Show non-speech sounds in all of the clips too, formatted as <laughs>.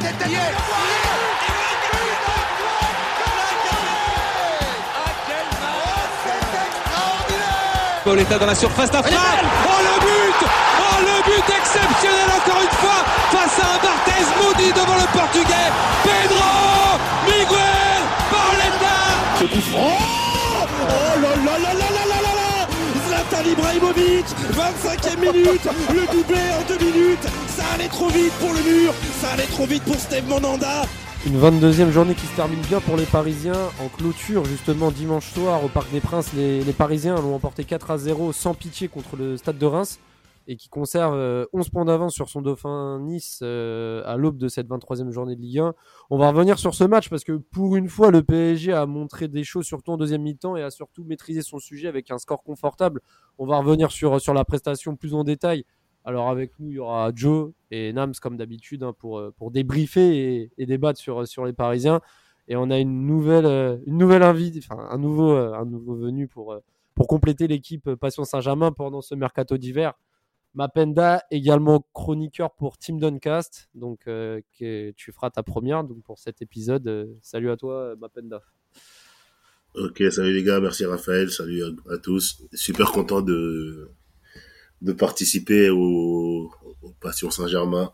tête d'hier. Pauletta dans la surface d'affaire. Oh le but Oh le but exceptionnel encore une fois face à un Barthez maudit devant le portugais. Pedro Miguel Pauletta Ce franc Oh, oh là Zlatan Ibrahimovic 25e minute Le doublé en deux minutes. Ça allait trop vite pour le mur Ça allait trop vite pour Steve Monanda. Une 22e journée qui se termine bien pour les Parisiens en clôture justement dimanche soir au Parc des Princes. Les, les Parisiens l'ont emporté 4 à 0 sans pitié contre le Stade de Reims et qui conserve euh, 11 points d'avance sur son dauphin Nice euh, à l'aube de cette 23e journée de Ligue 1. On va revenir sur ce match parce que pour une fois le PSG a montré des choses surtout en deuxième mi-temps et a surtout maîtrisé son sujet avec un score confortable. On va revenir sur, sur la prestation plus en détail. Alors avec nous, il y aura Joe et Nams comme d'habitude hein, pour, euh, pour débriefer et, débattre sur, sur les Parisiens. Et on a une nouvelle, euh, une nouvelle invite, enfin un nouveau, euh, un nouveau venu pour, euh, pour compléter l'équipe Passion Saint-Germain pendant ce mercato d'hiver. Mapenda, également chroniqueur pour Team Duncast, donc euh, que tu feras ta première donc pour cet épisode. Euh, salut à toi, Mapenda. Ok, salut les gars, merci Raphaël, salut à, à tous. Super content de, de participer au, au Passion Saint-Germain,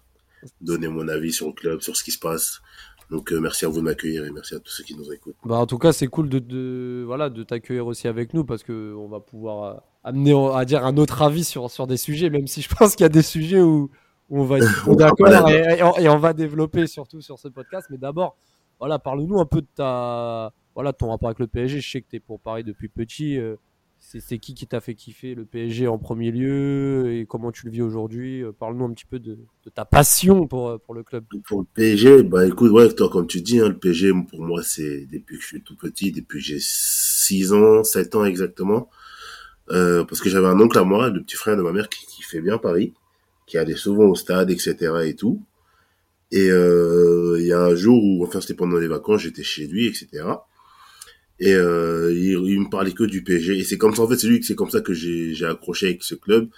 donner mon avis sur le club, sur ce qui se passe. Donc euh, merci à vous de m'accueillir et merci à tous ceux qui nous écoutent. Bah, en tout cas, c'est cool de, de, voilà, de t'accueillir aussi avec nous parce que on va pouvoir euh, amener à dire un autre avis sur, sur des sujets, même si je pense qu'il y a des sujets où, où on va être <laughs> d'accord et, et on, et on va développer surtout sur ce podcast. Mais d'abord, voilà, parle-nous un peu de ta, voilà, ton rapport avec le PSG. Je sais que tu es pour Paris depuis petit. euh, c'est c'est qui qui t'a fait kiffer le PSG en premier lieu et comment tu le vis aujourd'hui? Euh, Parle-nous un petit peu de, de ta passion pour, euh, pour le club. Pour le PSG, bah écoute, ouais, toi comme tu dis, hein, le PSG pour moi c'est depuis que je suis tout petit, depuis que j'ai 6 ans, 7 ans exactement. Euh, parce que j'avais un oncle à moi, le petit frère de ma mère qui, qui fait bien Paris, qui allait souvent au stade, etc. et tout. Et euh, il y a un jour où, enfin c'était pendant les vacances, j'étais chez lui, etc. Et euh, il, il me parlait que du PSG. Et c'est comme ça, en fait, c'est lui, c'est comme ça que j'ai accroché avec ce club.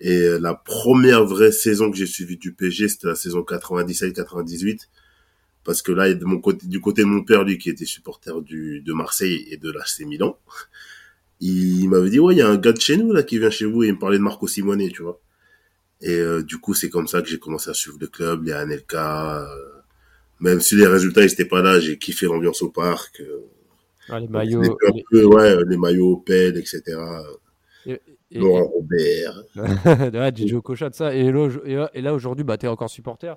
Et euh, la première vraie saison que j'ai suivie du PSG, c'était la saison 97-98. Parce que là, de mon côté, du côté de mon père, lui, qui était supporter du, de Marseille et de l'AC Milan, il m'avait dit, ouais, il y a un gars de chez nous, là, qui vient chez vous, et il me parlait de Marco Simone, tu vois. Et euh, du coup, c'est comme ça que j'ai commencé à suivre le club, les Anelka. euh, même si les résultats n'étaient pas là, j'ai kiffé l'ambiance au parc. euh, Ah, les les, maillots. peu, ouais, les maillots Opel, etc. et- et- Laurent Robert. <laughs> ouais, DJ Okocha de ça. Et là, et là- aujourd'hui, bah, tu es encore supporter.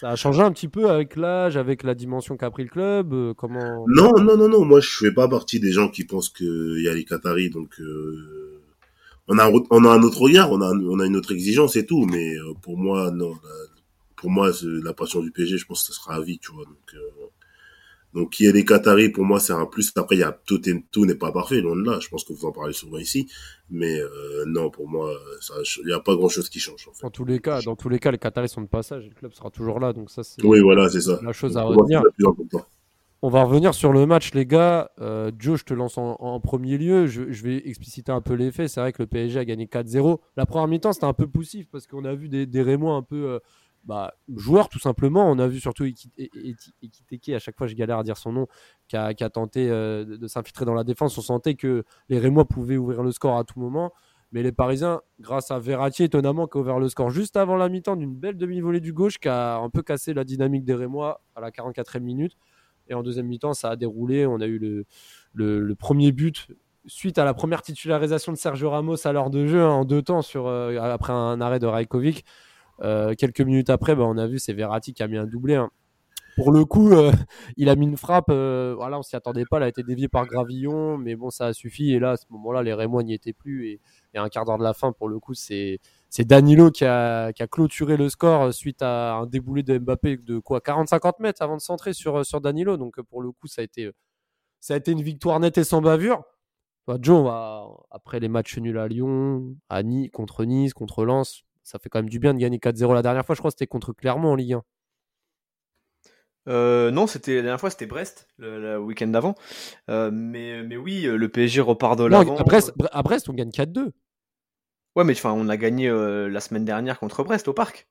Ça a changé un petit peu avec l'âge, avec la dimension qu'a pris le club. euh, comment Non, non, non, non. Moi, je fais pas partie des gens qui pensent qu'il y a les Qataris, donc euh, on a on a un autre regard, on a, on a une autre exigence et tout. Mais euh, pour moi, non. pour moi, la passion du PSG, je pense que ce sera à vie, tu vois. Donc, euh, donc qui est les Qataris, pour moi, c'est un plus. Après, il y a tout, tout n'est pas parfait, loin de là. Je pense que vous en parlez souvent ici, mais euh, non, pour moi, il y a pas grand chose qui change. En fait. Dans tous les cas, dans tous les cas, les Qataris sont de passage et le club sera toujours là. Donc ça, c'est Oui, voilà, c'est ça. la chose à retenir. On va revenir sur le match, les gars. Euh, Joe, je te lance en, en premier lieu. Je, je vais expliciter un peu les faits. C'est vrai que le PSG a gagné 4-0. La première mi-temps, c'était un peu poussif parce qu'on a vu des, des Rémois un peu euh, bah, joueurs, tout simplement. On a vu surtout E- E- Ekiteke, à chaque fois je galère à dire son nom, qui a, tenté euh, de, s'infiltrer dans la défense. On sentait que les Rémois pouvaient ouvrir le score à tout moment. Mais les Parisiens, grâce à Verratti, étonnamment, qui a ouvert le score juste avant la mi-temps d'une belle demi-volée du gauche, qui a un peu cassé la dynamique des Rémois à la 44e minute. Et en deuxième mi-temps, ça a déroulé. On a eu le premier but suite à la première titularisation de Sergio Ramos à l'heure de jeu hein, en deux temps sur, euh, après un arrêt de Rajkovic. Euh, quelques minutes après, bah, on a vu c'est Verratti qui a mis un doublé. hein. Pour le coup, euh, <laughs> il a mis une frappe. euh, voilà, on s'y attendait pas. Elle a été déviée par Gravillon, mais bon, ça a suffi. Et là, à ce moment-là, les Rémois n'y étaient plus. Et, un quart d'heure de la fin, pour le coup, c'est c'est Danilo qui a, qui a clôturé le score suite à un déboulé de Mbappé de quoi 40-50 mètres avant de centrer sur, sur Danilo. Donc pour le coup, ça a été, ça a été une victoire nette et sans bavure. Bah, Joe, après les matchs nuls à Lyon, à Nice, contre Nice, contre Lens, ça fait quand même du bien de gagner 4-0 la dernière fois. Je crois que c'était contre Clermont en Ligue 1. Euh, non, c'était la dernière fois, c'était Brest, le, le week-end d'avant. Euh, mais, mais oui, le PSG repart de l'avant. à, Brest, à Brest, on gagne 4-2. Ouais, mais enfin, on a gagné euh, la semaine dernière contre Brest au parc.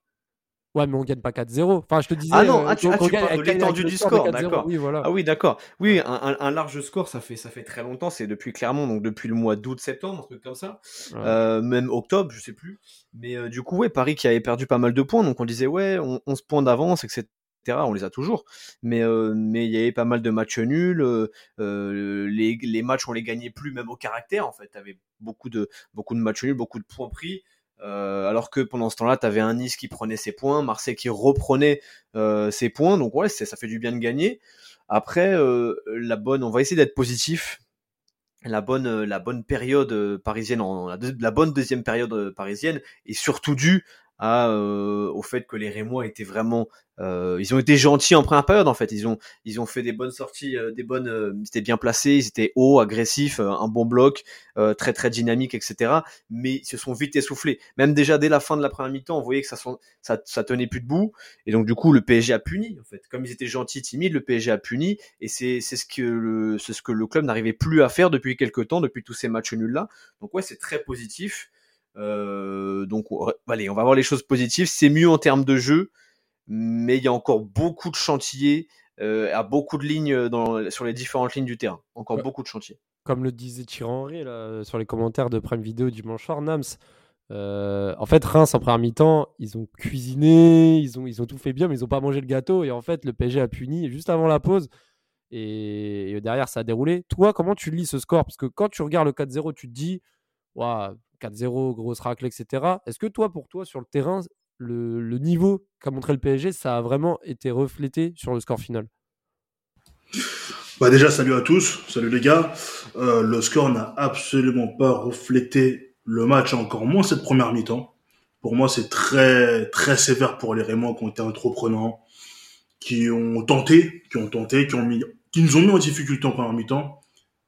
Ouais, mais on gagne pas 4-0. Enfin, je te disais. Ah non, euh, ah, tu, ah, qu'on tu gagne parles de l'étendue du score de score, 4-0. d'accord. Oui, voilà. Ah oui, d'accord. Oui, un, large score, ça fait, ça fait très longtemps. C'est depuis Clermont, donc depuis le mois d'août, septembre, un truc comme ça. Ouais. Euh, même octobre, je sais plus. Mais euh, du coup, ouais, Paris qui avait perdu pas mal de points, donc on disait ouais, on, 11 points d'avance, etc. On les a toujours, mais euh, mais il y avait pas mal de matchs nuls. euh, euh, les, les matchs on les gagnait plus, même au caractère. En fait, t'avais beaucoup de beaucoup de matchs nuls, beaucoup de points pris. Euh, alors que pendant ce temps-là, t'avais un Nice qui prenait ses points, Marseille qui reprenait euh, ses points. Donc ouais, ça fait du bien de gagner. Après, euh, la bonne, on va essayer d'être positif la bonne la bonne période parisienne en la, bonne deuxième période parisienne est surtout due au fait que les Rémois étaient vraiment ils ont été gentils en première période en fait. Ils ont ils ont fait des bonnes sorties des bonnes ils étaient bien placés ils étaient hauts agressifs un bon bloc très très dynamique etc mais ils se sont vite essoufflés. Même déjà dès la fin de la première mi-temps on voyait que ça, ça tenait plus debout. Et donc du coup le PSG a puni en fait. Comme ils étaient gentils timides le PSG a puni. Et c'est c'est ce que le c'est ce que le club n'arrivait plus à faire depuis quelques temps depuis tous ces matchs nuls là donc ouais c'est très positif Euh, donc allez on va voir les choses positives c'est mieux en termes de jeu mais il y a encore beaucoup de chantiers euh, à beaucoup de lignes dans, sur les différentes lignes du terrain encore Ouais. beaucoup de chantiers Comme le disait Thierry Henry là, sur les commentaires de Prime Vidéo dimanche soir, Nams. euh, en fait, Reims en première mi-temps, ils ont cuisiné, ils ont, ils ont tout fait bien, mais ils n'ont pas mangé le gâteau. Et en fait, le PSG a puni juste avant la pause. Et, et derrière, ça a déroulé. Toi, comment tu lis ce score? Parce que quand tu regardes le 4-0, tu te dis, Ouah, 4-0, grosse raclée, etc. Est-ce que toi, pour toi, sur le terrain, le, niveau qu'a montré le PSG, ça a vraiment été reflété sur le score final? Bah déjà, salut à tous, salut les gars. Euh, le score n'a absolument pas reflété le match, encore moins cette première mi-temps. Pour moi, c'est très très sévère pour les Rémois qui ont été entreprenants, qui ont tenté, qui ont tenté, qui ont mis, qui nous ont mis en difficulté en première mi-temps.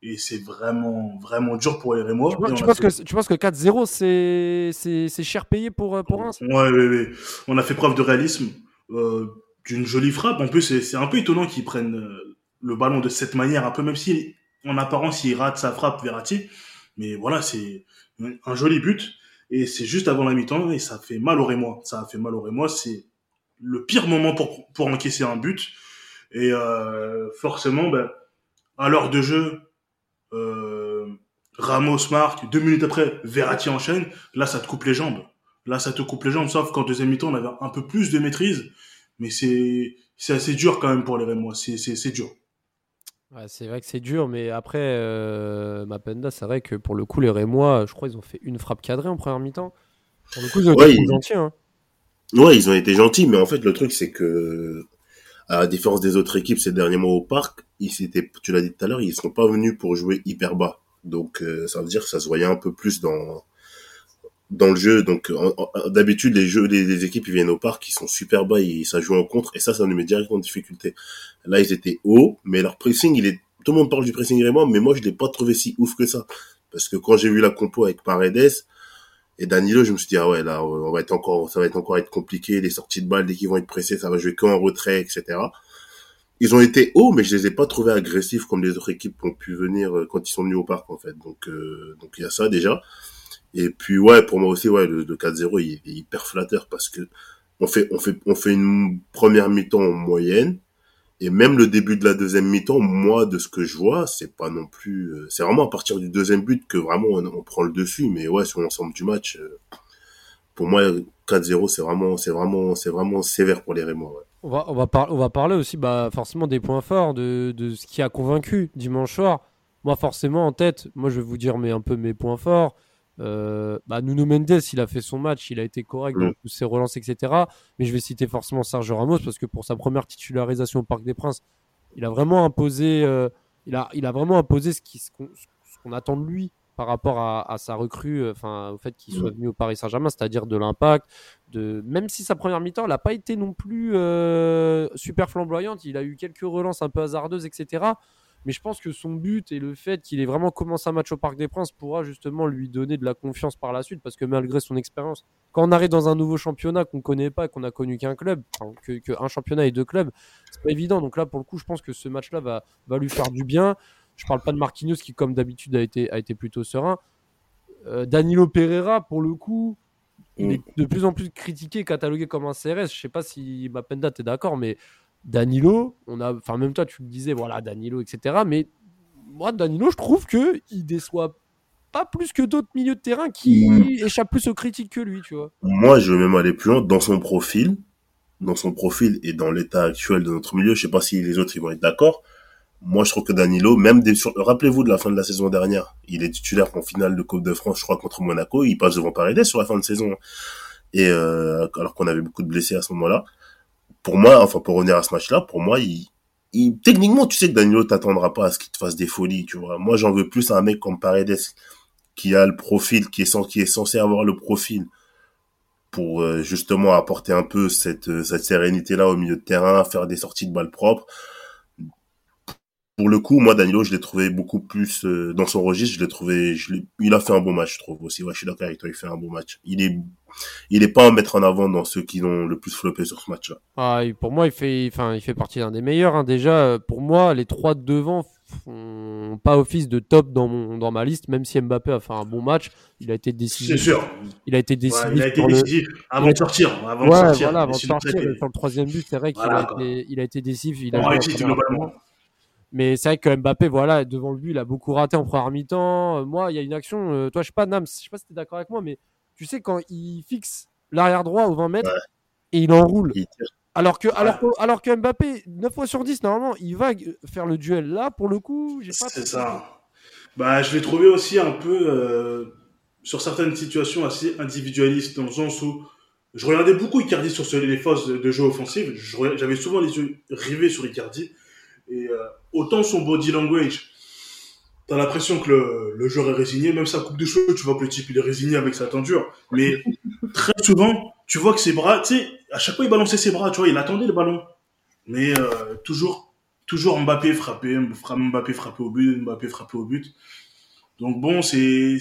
Et c'est vraiment vraiment dur pour les Rémois. Tu, penses- tu fait- que, tu penses que 4-0, c'est cher payé pour, euh, pour Reims Ouais, ouais, ouais. On a fait preuve de réalisme, euh, d'une jolie frappe. En plus, c'est un peu étonnant qu'ils prennent euh, le ballon de cette manière, un peu même si en apparence il rate sa frappe Verratti. Mais voilà, c'est un joli but. Et c'est juste avant la mi-temps et ça fait mal au Rémois. Ça a fait mal au Rémois. C'est le pire moment pour, pour encaisser un but. Et euh, forcément, ben, à l'heure de jeu, Ramos marque. Deux minutes après, Verratti enchaîne. Là, ça te coupe les jambes. Là, ça te coupe les jambes, sauf qu'en deuxième mi-temps, on avait un peu plus de maîtrise. Mais c'est c'est assez dur quand même pour les Rémois. C'est c'est c'est dur. Ouais, c'est vrai que c'est dur, mais après, euh, Mapenda, c'est vrai que pour le coup, les Rémois, je crois ils ont fait une frappe cadrée en première mi-temps. Pour le coup, ils ont Ouais, été ils- gentils. Hein. Ouais, ils ont été gentils, mais en fait, le truc, c'est que, à la différence des autres équipes ces derniers mois au parc, ils s'étaient, tu l'as dit tout à l'heure, ils sont pas venus pour jouer hyper bas. Donc, euh, ça veut dire que ça se voyait un peu plus dans, dans le jeu. Donc, d'habitude, les jeux, les équipes, ils viennent au parc, ils sont super bas, ils, ça joue en contre, et ça, ça nous met directement en difficulté. Là, ils étaient hauts, mais leur pressing, il est, tout le monde parle du pressing Rémois, mais moi, je l'ai pas trouvé si ouf que ça. Parce que quand j'ai vu la compo avec Paredes, et Danilo, je me suis dit, ah ouais, là, on va être encore, ça va être encore être compliqué, les sorties de balles, dès qu'ils vont être pressés, ça va jouer qu'en retrait, etc. Ils ont été hauts, mais je les ai pas trouvés agressifs comme les autres équipes ont pu venir euh, quand ils sont venus au parc, en fait. Donc, euh, donc il y a ça, déjà. Et puis, ouais, pour moi aussi, ouais, le, le 4-0, il, est hyper flatteur parce que on fait, on fait, on fait une première mi-temps en moyenne. Et même le début de la deuxième mi-temps, moi, de ce que je vois, c'est pas non plus, euh, c'est vraiment à partir du deuxième but que vraiment on, prend le dessus. Mais ouais, sur l'ensemble du match, euh, pour moi, 4-0, c'est vraiment, c'est vraiment, c'est vraiment sévère pour les Rémois. On va, on, va par- on va parler aussi bah, forcément des points forts, de, de ce qui a convaincu dimanche soir. Moi, forcément, en tête, moi, je vais vous dire mais un peu mes points forts. Euh, bah, Nuno Mendes, il a fait son match, il a été correct dans Mm. toutes ses relances, etc. Mais je vais citer forcément Sergio Ramos parce que pour sa première titularisation au Parc des Princes, il a vraiment imposé, euh, il a, il a vraiment imposé ce qu'on attend de lui par rapport à, à sa recrue, euh, enfin au fait qu'il soit venu au Paris Saint-Germain, c'est-à-dire de l'impact, de même si sa première mi-temps n'a pas été non plus euh, super flamboyante, il a eu quelques relances un peu hasardeuses, etc. Mais je pense que son but et le fait qu'il ait vraiment commencé un match au Parc des Princes pourra justement lui donner de la confiance par la suite, parce que malgré son expérience, quand on arrive dans un nouveau championnat qu'on connaît pas, qu'on a connu qu'un club, enfin, que, que un championnat et deux clubs, c'est pas évident. Donc là, pour le coup, je pense que ce match-là va, va lui faire du bien. Je parle pas de Marquinhos qui, comme d'habitude, a été, a été plutôt serein. Euh, Danilo Pereira, pour le coup, il Mm. est de plus en plus critiqué, catalogué comme un CRS. Je sais pas si Mapenda, tu es d'accord, mais Danilo, on a, enfin, même toi, tu le disais, voilà, Danilo, etc. Mais moi, Danilo, je trouve que il déçoit pas plus que d'autres milieux de terrain qui Mm. échappent plus aux critiques que lui, tu vois. Moi, je vais même aller plus loin dans son profil, dans son profil et dans l'état actuel de notre milieu. Je sais pas si les autres ils vont être d'accord. Moi, je trouve que Danilo, même des sur... rappelez-vous de la fin de la saison dernière, il est titulaire en finale de Coupe de France, je crois contre Monaco, il passe devant Paredes sur la fin de saison. Et euh, alors qu'on avait beaucoup de blessés à ce moment-là. Pour moi, enfin pour revenir à ce match-là, pour moi, il, il techniquement, tu sais que Danilo t'attendra pas à ce qu'il te fasse des folies, tu vois. Moi, j'en veux plus à un mec comme Paredes qui a le profil, qui est, censé avoir le profil pour euh, justement apporter un peu cette, euh, cette sérénité-là au milieu de terrain, faire des sorties de balles propres. Pour le coup, moi, Danilo, je l'ai trouvé beaucoup plus euh, dans son registre. Je l'ai trouvé, je il a fait un bon match, je trouve aussi. Ouais, je suis d'accord avec toi, il fait un bon match. Il est, il est pas à mettre en avant dans ceux qui l'ont le plus floppé sur ce match-là. Ah, pour moi, il fait, enfin, il fait partie d'un des meilleurs. hein. Déjà, euh, pour moi, les trois de devant font pas office de top dans, mon, dans ma liste, même si Mbappé a fait un bon match. Il a été C'est décisif. sûr. Il a été Ouais, décisif. il a été le- décisif avant il a- de sortir. Avant Ouais, de sortir. voilà, avant de Décidé sortir. Sur le troisième but, c'est vrai qu'il Voilà, a, été, il a été décisif. Il a On joué la réussit première globalement. Mais c'est vrai que Mbappé, voilà, devant le but, il a beaucoup raté en première mi-temps. Euh, Moi, il y a une action, euh, toi, je sais pas, Nams, je sais pas si tu es d'accord avec moi, mais tu sais, quand il fixe l'arrière droit aux 20 mètres Ouais. et il enroule, Il alors que, alors, que, alors que Mbappé, 9 fois sur 10, normalement, il va euh, faire le duel. Là, pour le coup. C'est ça. Bah, je l'ai trouvé aussi un peu euh, sur certaines situations assez individualiste dans le sens où je regardais beaucoup Icardi sur ce- les phases de, jeu regardais- J'avais souvent les yeux rivés sur Icardi et euh, autant son body language, t'as l'impression que le, joueur est résigné. Même sa coupe de cheveux, tu vois que le type il est résigné avec sa tendure. Mais très souvent, tu vois que ses bras, tu sais, à chaque fois il balançait ses bras, tu vois, il attendait le ballon. Mais euh, toujours toujours Mbappé frappé, Fra- Mbappé frappé au but, Mbappé frappé au but. Donc bon, c'est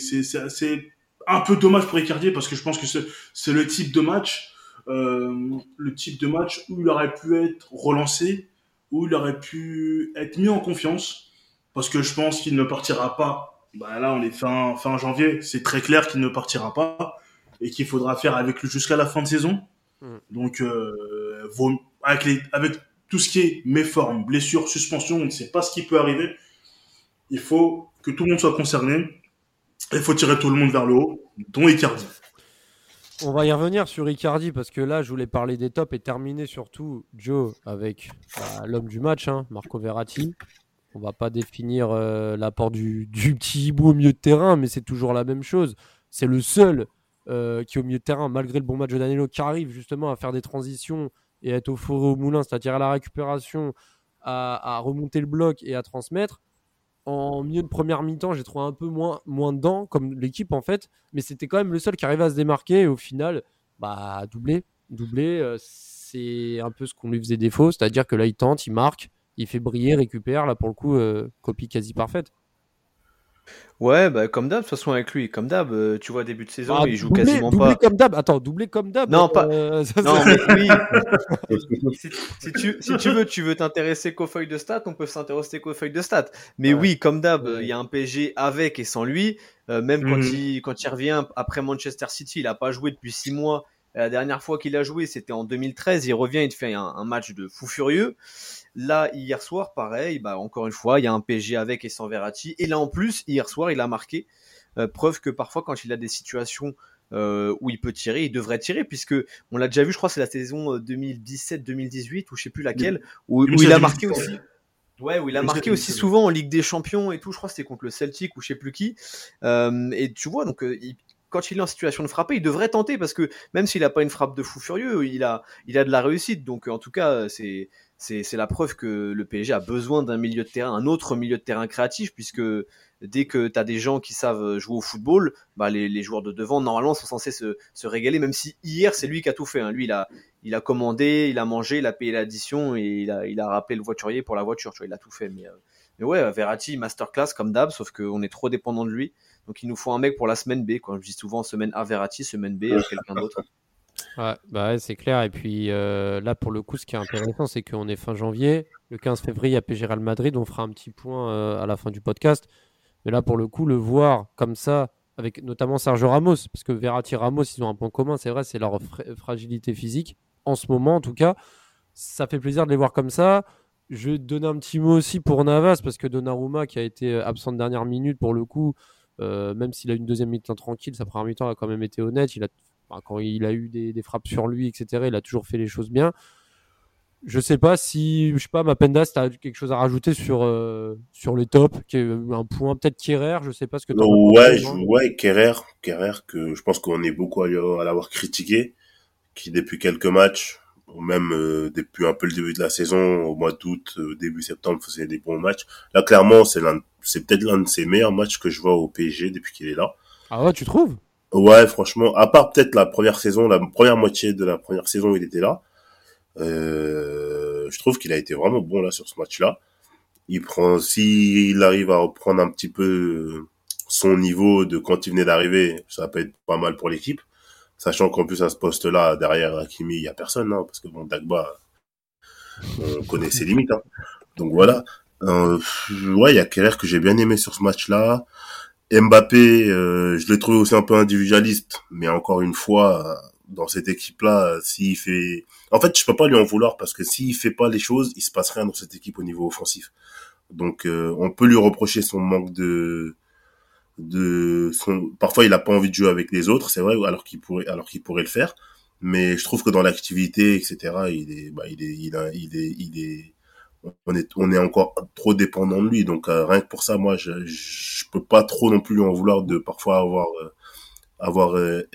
un peu dommage pour Icardi parce que je pense que c'est c'est le type de match euh, le type de match où il aurait pu être relancé, où il aurait pu être mis en confiance parce que je pense qu'il ne partira pas. Bah là, on est fin fin janvier, c'est très clair qu'il ne partira pas et qu'il faudra faire avec lui jusqu'à la fin de saison. Mm. Donc euh, avec les avec tout ce qui est méforme, blessure, suspension, on ne sait pas ce qui peut arriver. Il faut que tout le monde soit concerné. Il faut tirer tout le monde vers le haut, dont Icardi. On va y revenir sur Icardi parce que là, je voulais parler des tops et terminer surtout, Joe, avec bah, l'homme du match, hein, Marco Verratti. On va pas définir euh, l'apport du, petit hibou au milieu de terrain, mais c'est toujours la même chose. C'est le seul euh, qui, au milieu de terrain, malgré le bon match de Danilo, qui arrive justement à faire des transitions et à être au four et au moulin, c'est-à-dire à la récupération, à remonter le bloc et à transmettre. En milieu de première mi-temps, j'ai trouvé un peu moins, moins dedans, comme l'équipe en fait, mais c'était quand même le seul qui arrivait à se démarquer et au final, bah, doublé. Doublé, euh, c'est un peu ce qu'on lui faisait défaut, c'est-à-dire que là, il tente, il marque, il fait briller, récupère, là pour le coup, euh, copie quasi parfaite. Ouais, bah, comme d'hab, de toute façon, avec lui, comme d'hab, euh, tu vois, début de saison, Ah, il joue doublé, quasiment doublé pas. comme d'hab, attends, doublé comme d'hab. Non, pas- euh, ça, Non, mais oui. <laughs> si, si tu, si tu veux, tu veux t'intéresser qu'aux feuilles de stats, on peut s'intéresser qu'aux feuilles de stats. Mais Ouais. oui, comme d'hab, Ouais. il y a un PSG avec et sans lui. Euh, même quand, Mhm. il, quand il revient après Manchester City, il a pas joué depuis six mois. La dernière fois qu'il a joué, c'était en 2013. Il revient, il te fait un, un match de fou furieux. Là, hier soir, pareil, bah, encore une fois, il y a un PSG avec et sans Verratti. Et là, en plus, hier soir, il a marqué. Euh, preuve que parfois, quand il a des situations euh, où il peut tirer, il devrait tirer, puisque on l'a déjà vu, je crois, c'est la saison euh, 2017-2018 ou je sais plus laquelle, où, où il a marqué aussi. Ouais, où il a marqué aussi souvent en Ligue des Champions et tout. Je crois que c'était contre le Celtic ou je sais plus qui. Euh, et tu vois, donc euh, il- quand il est en situation de frapper, il devrait tenter parce que même s'il a pas une frappe de fou furieux, il a, il a de la réussite. Donc euh, en tout cas, c'est c'est la preuve que le PSG a besoin d'un milieu de terrain, un autre milieu de terrain créatif, puisque dès que tu as des gens qui savent jouer au football, bah les, joueurs de devant normalement sont censés se, régaler. Même si hier c'est lui qui a tout fait. Hein. Lui, il a il a commandé, il a mangé, il a payé l'addition et il a, il a rappelé le voiturier pour la voiture. Tu vois, il a tout fait. Mais, euh, ouais, Verratti, masterclass comme d'hab, sauf qu'on est trop dépendant de lui. Donc il nous faut un mec pour la semaine B. Quoi. Je dis souvent semaine A Verratti, semaine B euh, quelqu'un d'autre. Ouais, bah c'est clair. Et puis euh, là, pour le coup, ce qui est intéressant, c'est qu'on est fin janvier. Le 15 février, à PSG Real Madrid. On fera un petit point euh, à la fin du podcast. Mais là, pour le coup, le voir comme ça, avec notamment Sergio Ramos, parce que Verratti Ramos, ils ont un point commun, c'est vrai, c'est leur fragilité physique. En ce moment, en tout cas, ça fait plaisir de les voir comme ça. Je vais donner un petit mot aussi pour Navas, parce que Donnarumma, qui a été absent de dernière minute, pour le coup, euh, même s'il a une deuxième mi-temps tranquille, sa première mi-temps a quand même été honnête. Il a, quand il a eu des, frappes sur lui, etc., il a toujours fait les choses bien. Je sais pas si, je sais pas, Mapendas, tu as quelque chose à rajouter sur, euh, sur les tops, qui est un point peut-être Kerrer, je sais pas ce que tu Ouais, je, ouais, Kerrer, que je pense qu'on est beaucoup à, à l'avoir critiqué, qui depuis quelques matchs même euh, depuis un peu le début de la saison, au mois d'août, euh, début septembre, faisait des bons matchs. Là, clairement, c'est c'est peut-être l'un de ses meilleurs matchs que je vois au PSG depuis qu'il est là. Ah ouais, tu trouves? Ouais, franchement, à part peut-être la première saison, la première moitié de la première saison où il était là, euh, je trouve qu'il a été vraiment bon là sur ce match-là. Il prend, s'il arrive à reprendre un petit peu son niveau de quand il venait d'arriver, ça peut être pas mal pour l'équipe. Sachant qu'en plus à ce poste-là, derrière Hakimi, il y a personne, hein, parce que bon, Dagba, on connaît ses limites. Hein. Donc voilà. Euh, ouais, il y a Keller que j'ai bien aimé sur ce match-là. Mbappé, euh, je l'ai trouvé aussi un peu individualiste, mais encore une fois, dans cette équipe-là, s'il fait, en fait, je peux pas lui en vouloir parce que s'il fait pas les choses, il se passe rien dans cette équipe au niveau offensif. Donc, euh, on peut lui reprocher son manque de de son parfois il a pas envie de jouer avec les autres c'est vrai alors qu'il pourrait alors qu'il pourrait le faire mais je trouve que dans l'activité etc il est bah, il est il, a, il est il est on est on est encore trop dépendant de lui. Donc euh, rien que pour ça moi je je peux pas trop non plus lui en vouloir de parfois avoir euh, avoir euh,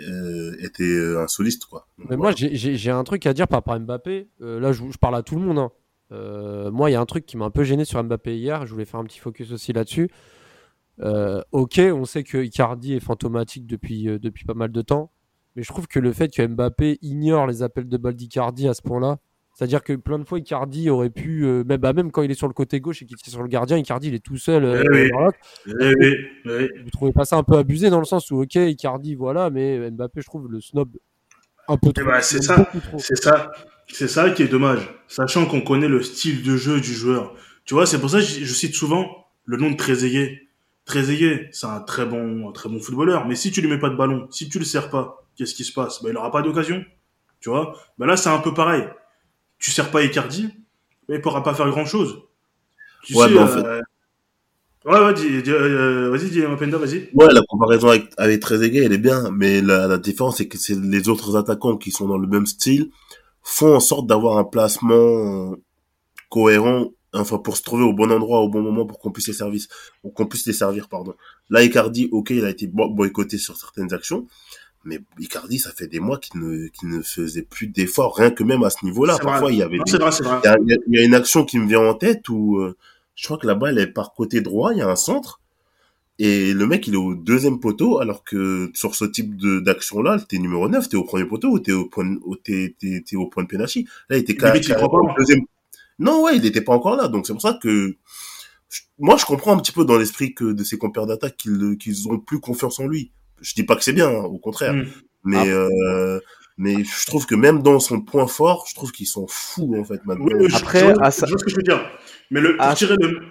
été un soliste quoi. Mais moi j'ai un truc à dire par rapport à Mbappé. Là je, je, parle à tout le monde hein. moi il y a un truc qui m'a un peu gêné sur Mbappé hier. Je voulais faire un petit focus aussi là-dessus. Ok, on sait que Icardi est fantomatique depuis, depuis pas mal de temps, mais je trouve que le fait que Mbappé ignore les appels de balle d'Icardi à ce point-là, c'est-à-dire que plein de fois Icardi aurait pu, euh, même, bah, même quand il est sur le côté gauche et qu'il est sur le gardien, Icardi il est tout seul. Eh oui, eh Vous trouvez pas ça un peu abusé dans le sens où ok Icardi voilà, mais Mbappé je trouve le snob un peu eh trop. Ben, c'est ça, c'est ça, c'est ça qui est dommage, sachant qu'on connaît le style de jeu du joueur. Tu vois, c'est pour ça que je, cite souvent le nom de Trezeguet Trezeguet, c'est un très bon, un très bon footballeur, mais si tu lui mets pas de ballon, si tu le sers pas, qu'est-ce qui se passe? Ben, il aura pas d'occasion, tu vois? Ben là, c'est un peu pareil. Tu sers pas Icardi, mais il pourra pas faire grand chose. Tu ouais, sais, en fait... Euh, ouais, ouais, dis, euh, vas-y, dis, Mapenda, vas-y. Ouais, la comparaison avec, avec Trezeguet, elle est bien, mais la, la différence, c'est que c'est les autres attaquants qui sont dans le même style font en sorte d'avoir un placement cohérent enfin pour se trouver au bon endroit au bon moment pour qu'on puisse les servir qu'on puisse les servir pardon là Icardi ok il a été boycotté sur certaines actions mais Icardi ça fait des mois qu'il ne qu'il ne faisait plus d'efforts rien que même à ce niveau là parfois il y avait il, y a, une action qui me vient en tête où euh, je crois que la balle est par côté droit il y a un centre et le mec il est au deuxième poteau alors que sur ce type de d'action là t'es numéro 9 t'es au premier poteau ou t'es au point t'es t'es au point de pénalty là il était carrément au deuxième. Non, ouais, il n'était pas encore là. Donc c'est pour ça que moi je comprends un petit peu dans l'esprit que de ses compères d'attaque qu'ils qu'ils ont plus confiance en lui. Je dis pas que c'est bien, hein, au contraire. Mm. Mais ah. euh, mais je trouve que même dans son point fort, je trouve qu'ils sont fous en fait maintenant. Après, je, ce que je veux dire. Mais le pour tirer le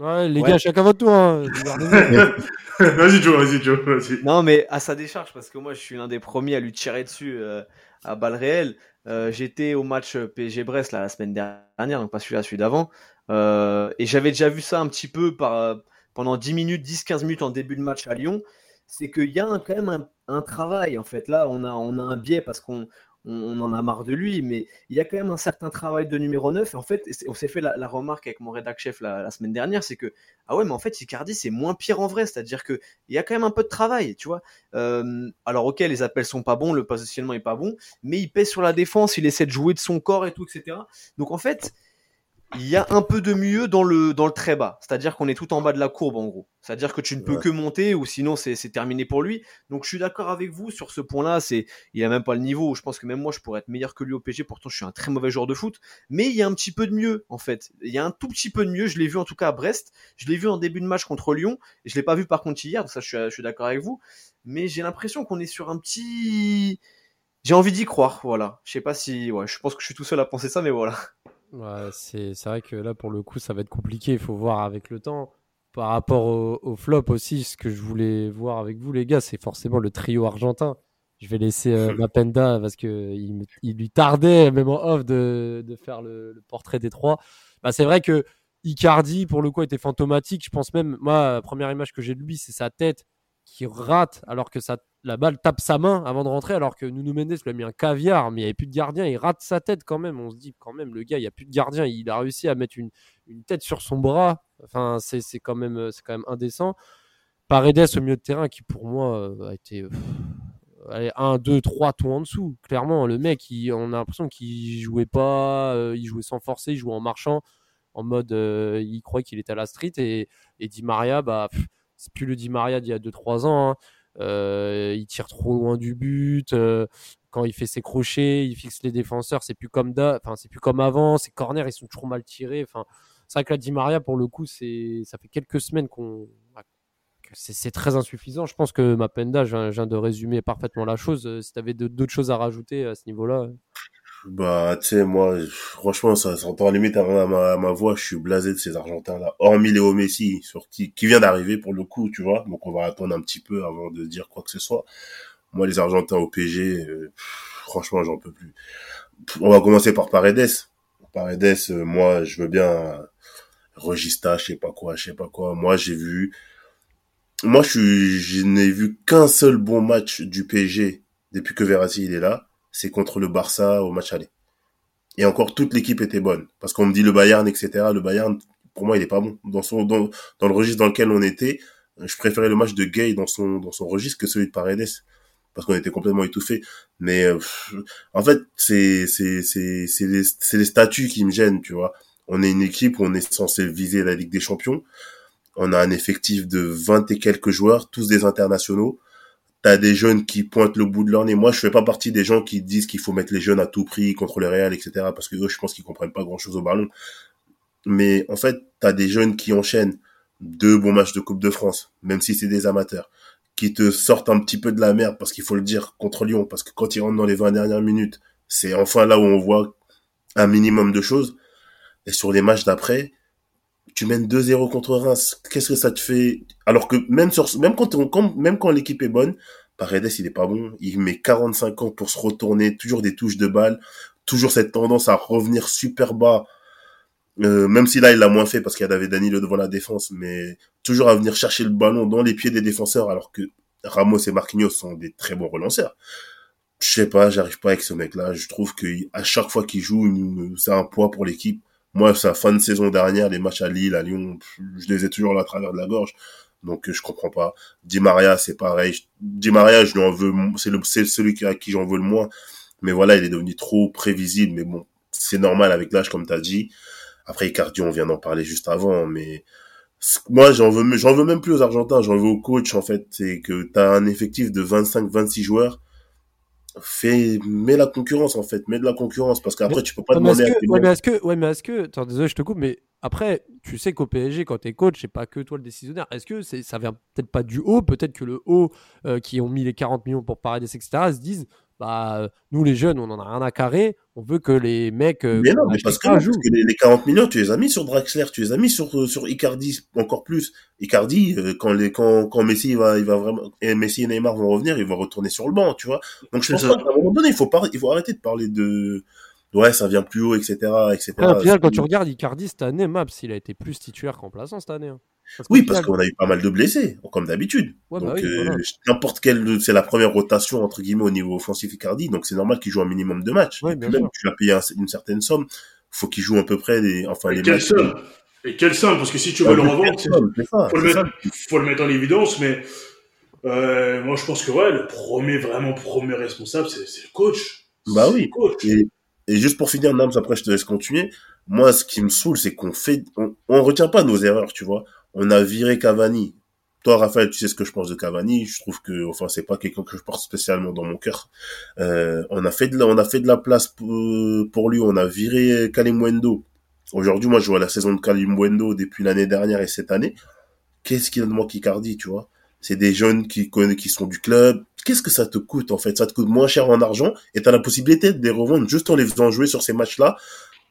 Ouais, les gars, chacun votre tour. Hein. <laughs> vas-y, Joe, vas-y, Joe, vas-y. Non, mais à sa décharge, parce que moi, je suis l'un des premiers à lui tirer dessus euh, à balles réelles. Euh, j'étais au match PSG Brest la semaine dernière, donc pas celui-là, celui d'avant. Euh, et j'avais déjà vu ça un petit peu par, pendant 10 minutes, 10-15 minutes en début de match à Lyon. C'est qu'il y a quand même un, un, travail, en fait. Là, on a, on a un biais parce qu'on on, en a marre de lui, mais il y a quand même un certain travail de numéro 9. Et en fait, on s'est fait la, remarque avec mon rédac chef la, semaine dernière, c'est que, ah ouais, mais en fait, Icardi, c'est moins pire en vrai. C'est-à-dire qu'il y a quand même un peu de travail, tu vois. Euh, alors, ok, les appels sont pas bons, le positionnement est pas bon, mais il pèse sur la défense, il essaie de jouer de son corps et tout, etc. Donc, en fait, il y a un peu de mieux dans le, dans le très bas. C'est-à-dire qu'on est tout en bas de la courbe, en gros. C'est-à-dire que tu ne peux que monter ou sinon c'est terminé pour lui. Donc je suis d'accord avec vous sur ce point-là. C'est Il a même pas le niveau. Je pense que même moi, je pourrais être meilleur que lui au PG. Pourtant, je suis un très mauvais joueur de foot. Mais il y a un petit peu de mieux, en fait. Il y a un tout petit peu de mieux. Je l'ai vu en tout cas à Brest. Je l'ai vu en début de match contre Lyon. Et je l'ai pas vu par contre hier. Donc ça, je suis, je suis d'accord avec vous. Mais j'ai l'impression qu'on est sur un petit... J'ai envie d'y croire, voilà. Je sais pas si... Ouais, je pense que je suis tout seul à penser ça, mais voilà. Ouais, c'est vrai que là, pour le coup, ça va être compliqué. Il faut voir avec le temps. par rapport au, au, flop aussi, ce que je voulais voir avec vous, les gars, c'est forcément le trio argentin. Je vais laisser euh, <laughs> Mapenda parce que il, il, lui tardait, même en off, de, de faire le, le, portrait des trois. Bah, c'est vrai que Icardi, pour le coup, était fantomatique. Je pense même, moi, la première image que j'ai de lui, c'est sa tête qui rate alors que ça, la balle tape sa main avant de rentrer, alors que Nuno Mendes lui a mis un caviar, mais il n'y avait plus de gardien. Il rate sa tête quand même. On se dit, quand même, le gars, il n'y a plus de gardien. Il a réussi à mettre une, une tête sur son bras. Enfin, c'est quand, même, quand même indécent. Paredes au milieu de terrain qui, pour moi, euh, a été. Allez, 1, 2, 3 tout en dessous. Clairement, le mec, on a l'impression qu'il jouait pas, euh, il jouait sans forcer, il jouait en marchant, en mode euh, il croyait qu'il était à la street. Et, et Di Maria, bah, c'est plus le Di Maria d'il y a 2-3 ans. Hein. Euh, il tire trop loin du but. Euh, quand il fait ses crochets, il fixe les défenseurs. C'est plus comme c'est plus comme avant. Ses corners, ils sont toujours mal tirés. Enfin, c'est vrai que la Di Maria, pour le coup, c'est ça fait quelques semaines qu'on c'est très insuffisant. Je pense que Mapenda, je viens de résumer parfaitement la chose. Si tu avais d'autres choses à rajouter à ce niveau-là. Bah, tu sais, moi, franchement, ça s'entend limite à ma, à ma, voix. Je suis blasé de ces Argentins-là. Hormis Léo Messi, sur qui, qui vient d'arriver pour le coup, tu vois. Donc, on va attendre un petit peu avant de dire quoi que ce soit. Moi, les Argentins au PG, euh, franchement, j'en peux plus. On va commencer par Paredes. Paredes, euh, moi, je veux bien Regista, je sais pas quoi, je sais pas quoi. Moi, j'ai vu, moi, je je n'ai vu qu'un seul bon match du PSG depuis que Verratti il est là c'est contre le Barça au match aller. Et encore, toute l'équipe était bonne. Parce qu'on me dit le Bayern, etc. Le Bayern, pour moi, il est pas bon. Dans son, dans, dans le registre dans lequel on était, je préférais le match de Gay dans son, dans son registre que celui de Paredes. Parce qu'on était complètement étouffé. Mais, euh, en fait, c'est, c'est, c'est, c'est les, les statuts qui me gênent, tu vois. On est une équipe où on est censé viser la Ligue des Champions. On a un effectif de 20 et quelques joueurs, tous des internationaux t'as des jeunes qui pointent le bout de leur nez. Moi, je fais pas partie des gens qui disent qu'il faut mettre les jeunes à tout prix contre le Real, etc. Parce que eux, je pense qu'ils comprennent pas grand chose au ballon. Mais en fait, t'as des jeunes qui enchaînent deux bons matchs de Coupe de France, même si c'est des amateurs, qui te sortent un petit peu de la merde, parce qu'il faut le dire, contre Lyon, parce que quand ils rentrent dans les 20 dernières minutes, c'est enfin là où on voit un minimum de choses. Et sur les matchs d'après, tu mènes 2-0 contre Reims. Qu'est-ce que ça te fait? Alors que même sur même quand même quand l'équipe est bonne, Paredes il est pas bon. Il met 45 ans pour se retourner, toujours des touches de balle, toujours cette tendance à revenir super bas. Euh, même si là il l'a moins fait parce qu'il y a David Danilo devant la défense, mais toujours à venir chercher le ballon dans les pieds des défenseurs alors que Ramos et Marquinhos sont des très bons relanceurs. Je sais pas, j'arrive pas avec ce mec-là. Je trouve que à chaque fois qu'il joue, c'est un poids pour l'équipe moi, sa fin de saison dernière, les matchs à Lille, à Lyon, je les ai toujours là à travers de la gorge. Donc, je comprends pas. Di Maria, c'est pareil. Di Maria, je lui en veux, c'est le, c'est celui à qui j'en veux le moins. Mais voilà, il est devenu trop prévisible. Mais bon, c'est normal avec l'âge, comme tu as dit. Après, Icardi, on vient d'en parler juste avant, mais moi, j'en veux, j'en veux même plus aux Argentins, j'en veux aux coachs, en fait. C'est que tu as un effectif de 25, 26 joueurs fais mets la concurrence en fait. Mets de la concurrence parce qu'après tu peux pas demander à ouais, mais est-ce que ouais mais est-ce que attends, désolé je te coupe mais après tu sais qu'au PSG quand t'es coach c'est pas que toi le décisionnaire. Est-ce que c'est ça vient peut-être pas du haut? Peut-être que le haut euh, qui ont mis les 40 millions pour Paredes etc se disent bah nous les jeunes on en a rien à carrer. On veut que les mecs euh, mais non mais parce que, parce que les, les, 40 millions tu les as mis sur Draxler tu les as mis sur euh, sur Icardi encore plus. Icardi euh, quand les quand quand Messi il va il va vraiment et Messi et Neymar vont revenir il va retourner sur le banc tu vois. Donc je pense qu'à un moment donné il faut pas il faut arrêter de parler de ouais ça vient plus haut etc etc ah, au final, quand tu regardes Icardi cette année Maps il a été plus titulaire qu'en plaçant cette année hein. Oui, parce qu'on a eu pas mal de blessés, comme d'habitude. Ouais, donc, bah oui, euh, voilà. n'importe quelle, c'est la première rotation, entre guillemets, au niveau offensif Icardi, donc c'est normal qu'il joue un minimum de matchs. Ouais, Et puis bien même, tu l'as payé un- une certaine somme, faut qu'il joue à peu près les, enfin, Et les quelle matchs. somme? Et quelle somme? Parce que si tu veux le revendre, faut le mettre, faut le mettre en évidence, mais euh, moi je pense que ouais, le premier, vraiment premier responsable, c'est le coach. Bah oui. le coach. Et, et juste pour finir, Nams, après je te laisse continuer. Moi, ce qui me saoule, c'est qu'on fait, on, on retient pas nos erreurs, tu vois. On a viré Cavani. Toi, Raphaël, tu sais ce que je pense de Cavani. Je trouve que, enfin, c'est pas quelqu'un que je porte spécialement dans mon cœur. Euh, on a fait de la, on a fait de la place pour, pour lui. On a viré Kalimwendo. Aujourd'hui, moi, je vois la saison de Kalimwendo depuis l'année dernière et cette année. Qu'est-ce qu'il a de moi Icardi, tu vois? C'est des jeunes qui connaissent, qui sont du club. Qu'est-ce que ça te coûte, en fait? Ça te coûte moins cher en argent et t'as la possibilité de les revendre juste en les faisant jouer sur ces matchs-là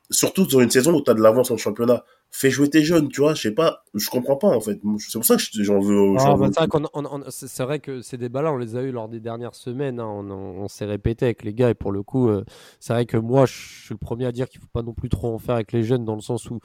surtout sur une saison où tu as de l'avance en championnat. Fais jouer tes jeunes, tu vois. Je sais pas, je comprends pas en fait. C'est pour ça que j'en veux. Ah, bah, veux- c'est vrai que ces débats-là, on les a eu lors des dernières semaines. hein. On, on- on s'est répété avec les gars et pour le coup, euh, c'est vrai que moi, je suis le premier à dire qu'il faut pas non plus trop en faire avec les jeunes dans le sens où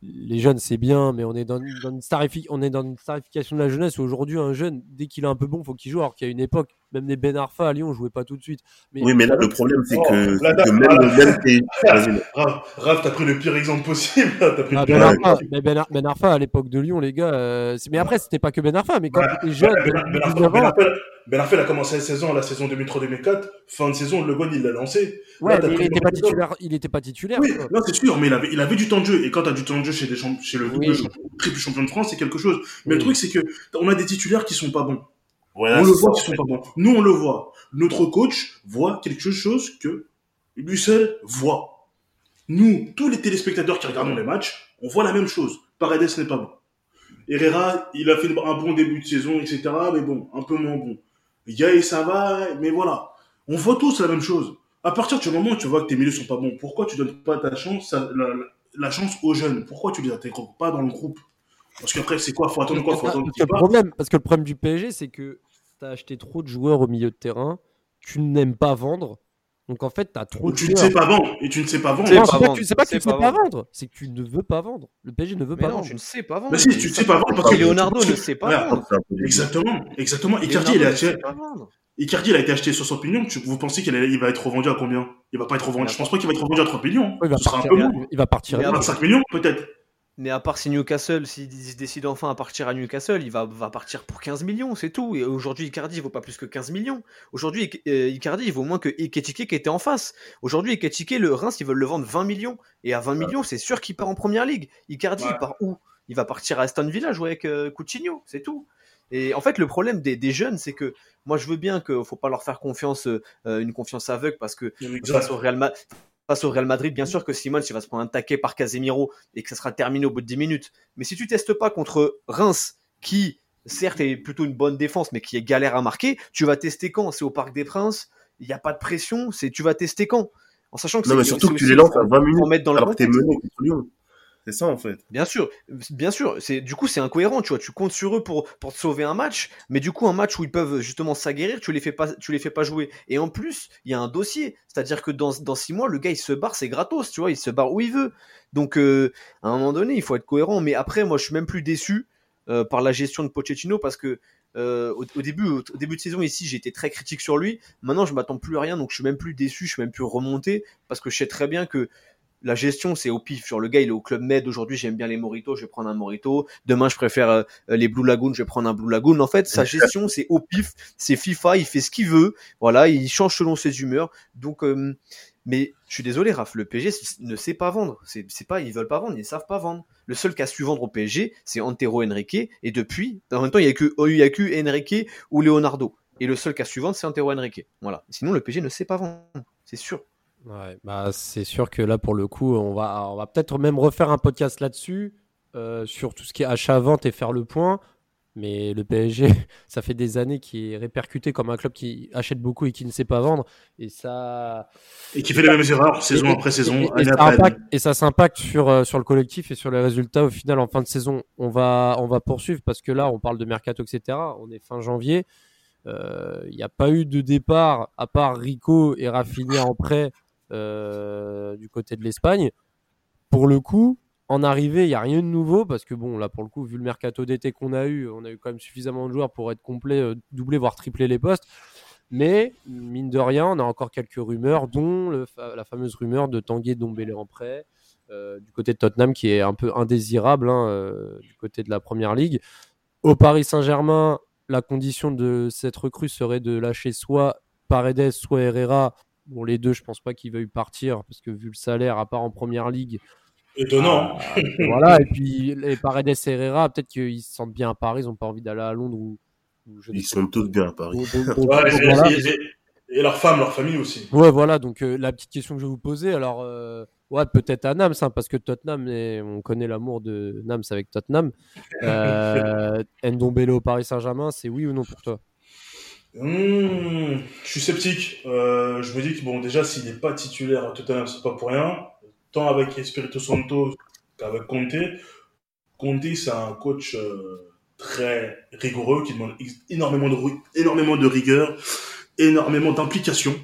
les jeunes c'est bien, mais on est dans, dans une starifi- on est dans une starification de la jeunesse où aujourd'hui un jeune, dès qu'il est un peu bon, faut qu'il joue. Alors qu'il y a une époque, même des Ben Arfa à Lyon, jouaient pas tout de suite. Mais, Oui, mais là, le problème, c'est Oh, que, là, que même, même tes- <laughs> vas-y, Raph, Raph, t'as pris le pire exemple possible. <laughs> T'as pris Ah, le ben, exemple Arfa, mais ben, Ar- Ben Arfa, à l'époque de Lyon, les gars. euh, mais après, c'était pas que Ben Arfa, mais quand Voilà. t'étais jeune, Ben, de Ben Arfa- 19 Ben Arfa- Ben Arfa, il a commencé la saison, la saison 2003-2004. Fin de saison, Le Guen, il l'a lancé. ouais, Là, t'as mais il était pas titulaire. Il était pas titulaire. Oui, quoi. non, c'est sûr, mais il avait, il avait du temps de jeu. Et quand tu as du temps de jeu chez, des chez le double Oui. champion- triple champion de France, c'est quelque chose. Mais le truc, c'est que on a des titulaires qui sont pas bons. Voilà, on le voit qu'ils sont pas bons. Nous, on le voit. Notre coach voit quelque chose que lui seul voit. Nous, tous les téléspectateurs qui regardons les matchs, on voit la même chose. Paredes n'est pas bon. Herrera, il a fait un bon début de saison, etc. Mais bon, un peu moins bon. Yael, ça va, mais voilà. On voit tous la même chose. À partir du moment où tu vois que tes milieux sont pas bons, pourquoi tu donnes pas ta chance, à- la, la- la chance aux jeunes? Pourquoi tu les intègres pas dans le groupe? Parce qu'après, c'est quoi? Faut attendre quoi? Faut Parce attendre partent problème, parce que le problème du PSG, c'est que tu as acheté trop de joueurs au milieu de terrain, tu n'aimes pas vendre. Donc en fait, tu as trop Ou de tu ne joueurs. sais pas vendre. Et tu ne sais pas vendre. C'est Non, pas c'est pas que vendre. tu sais pas que tu ne sais pas vendre. vendre, c'est que tu ne veux pas vendre. Le PSG ne veut Mais pas non, vendre. tu ne sais pas vendre. Mais si, tu ne sais pas vendre parce que Leonardo ne sait pas vendre. Exactement, exactement. Icardi, il a ne acheté. Icardi, il a été acheté 60 millions. Tu- Vous pensez qu'il va être revendu à combien? Il va pas être revendu. Je pense pas qu'il va être revendu à 30 millions. il, va partir, à- 25 millions, peut-être. Mais à part si Newcastle, s'il décide enfin à partir à Newcastle, il va, va partir pour 15 millions, c'est tout. Et aujourd'hui, Icardi, il vaut pas plus que 15 millions. Aujourd'hui, euh, Icardi, il vaut moins que Eketike qui était en face. Aujourd'hui, Eketike, le Reims, ils veulent le vendre 20 millions. Et à 20 millions, c'est sûr qu'il part en première ligue. Icardi, Ouais. il part où? Il va partir à Aston Villa jouer avec euh, Coutinho, c'est tout. Et en fait, le problème des, des jeunes, c'est que moi, je veux bien qu'il faut pas leur faire confiance, euh, une confiance aveugle, parce que face au Real, Ma- face au Real Madrid, bien sûr que Simon il va se prendre un taquet par Casemiro et que ça sera terminé au bout de 10 minutes. Mais si tu testes pas contre Reims, qui certes est plutôt une bonne défense, mais qui est galère à marquer, tu vas tester quand? C'est au Parc des Princes, il n'y a pas de pression, c'est tu vas tester quand? En sachant que Non, c'est- mais surtout que tu les lances à 20 minutes pour mettre dans le alors que t'es contexte. mené contre Lyon. C'est ça, en fait. Bien sûr, bien sûr. C'est du coup c'est incohérent, tu vois. Tu comptes sur eux pour pour te sauver un match, mais du coup un match où ils peuvent justement s'aguerrir, tu les fais pas, tu les fais pas jouer. Et en plus, il y a un dossier, c'est-à-dire que dans dans six mois, le gars il se barre, c'est gratos, tu vois, il se barre où il veut. Donc euh, à un moment donné, il faut être cohérent. Mais après, moi, je suis même plus déçu euh, par la gestion de Pochettino parce que euh, au, début, au début de saison ici, j'étais très critique sur lui. Maintenant, je m'attends plus à rien, donc je suis même plus déçu, je suis même plus remonté parce que je sais très bien que la gestion, c'est au pif. Sur le gars, il est au club Med. Aujourd'hui, j'aime bien les Moritos, je vais prendre un Morito. Demain, je préfère euh, les Blue Lagoon, je vais prendre un Blue Lagoon. En fait, sa gestion, c'est au pif. C'est FIFA, il fait ce qu'il veut. Voilà, il change selon ses humeurs. Donc, euh, mais je suis désolé, Raph, le PSG ne sait pas vendre. C'est c'est pas, ils veulent pas vendre, ils savent pas vendre. Le seul qui a su vendre au PSG, c'est Antero Henrique. Et depuis, en même temps, il y a que, il y a que Henrique ou Leonardo. Et le seul qui a su vendre, c'est Antero Henrique. Voilà. Sinon, le PSG ne sait pas vendre. C'est sûr. Ouais, bah, c'est sûr que là, pour le coup, on va, on va peut-être même refaire un podcast là-dessus, euh, sur tout ce qui est achat-vente et faire le point. Mais le PSG, <laughs> ça fait des années qu'il est répercuté comme un club qui achète beaucoup et qui ne sait pas vendre. Et ça. Et qui fait les mêmes erreurs saison et- après saison, et- ça impacte- et ça s'impacte sur, euh, sur le collectif et sur les résultats au final en fin de saison. On va, on va poursuivre parce que là, on parle de mercato, etc. On est fin janvier. Euh, Il n'y a pas eu de départ à part Rico et Rafinha en prêt du côté de l'Espagne. Pour le coup, en arrivée, il n'y a rien de nouveau parce que bon, là pour le coup, vu le mercato d'été qu'on a eu, on a eu quand même suffisamment de joueurs pour être complet, euh, doubler voire tripler les postes. Mais mine de rien, on a encore quelques rumeurs, dont la fameuse rumeur de Tanguy Dombele en prêt euh, du côté de Tottenham, qui est un peu indésirable hein, euh, du côté de la Première Ligue. Au Paris Saint-Germain, la condition de cette recrue serait de lâcher soit Paredes, soit Herrera. Bon, les deux, je pense pas qu'ils veuillent partir parce que vu le salaire, à part en Première Ligue, Étonnant. ah, voilà. Et puis les Paredes et Herrera, peut-être qu'ils se sentent bien à Paris, ils n'ont pas envie d'aller à Londres ou. ou je ne Ils sont tous bien à Paris. pas. <laughs> Donc, donc, Ouais, donc, et, voilà. et- et- et leur femme, leur famille aussi. Ouais, voilà, donc euh, la petite question que je vais vous poser, alors, euh, ouais, peut-être à Nams, hein, parce que Tottenham, et on connaît l'amour de Nams avec Tottenham. <laughs> Euh, Ndombele au Paris Saint-Germain, c'est oui ou non pour toi? Hmm, je suis sceptique. Euh, je me dis que bon, déjà, s'il n'est pas titulaire à Tottenham, c'est pas pour rien. tant avec Espirito Santo qu'avec Conte. Conte, c'est un coach euh, très rigoureux qui demande énormément de, rigueur, énormément d'implication.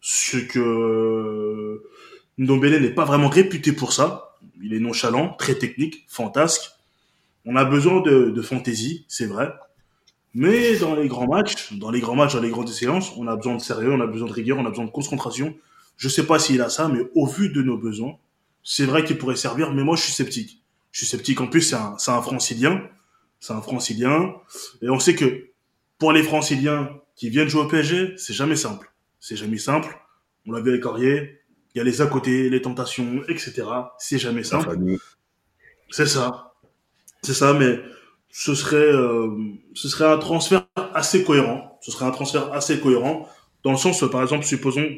Ce que Ndombele n'est pas vraiment réputé pour ça. Il est nonchalant, très technique, fantasque. On a besoin de fantaisie, c'est vrai. Mais dans les grands matchs, dans les grands matchs, dans les grandes séances, on a besoin de sérieux, on a besoin de rigueur, on a besoin de concentration. Je sais pas s'il a ça, mais au vu de nos besoins, c'est vrai qu'il pourrait servir, mais moi je suis sceptique. Je suis sceptique. En plus, c'est un, c'est un francilien. C'est un francilien. Et on sait que pour les franciliens qui viennent jouer au PSG, c'est jamais simple. C'est jamais simple. On l'a vu avec Aurier. Il y a les à côté, les tentations, etc. C'est jamais simple. C'est ça. C'est ça, mais ce serait, euh, ce serait un transfert assez cohérent. Ce serait un transfert assez cohérent dans le sens, par exemple, supposons,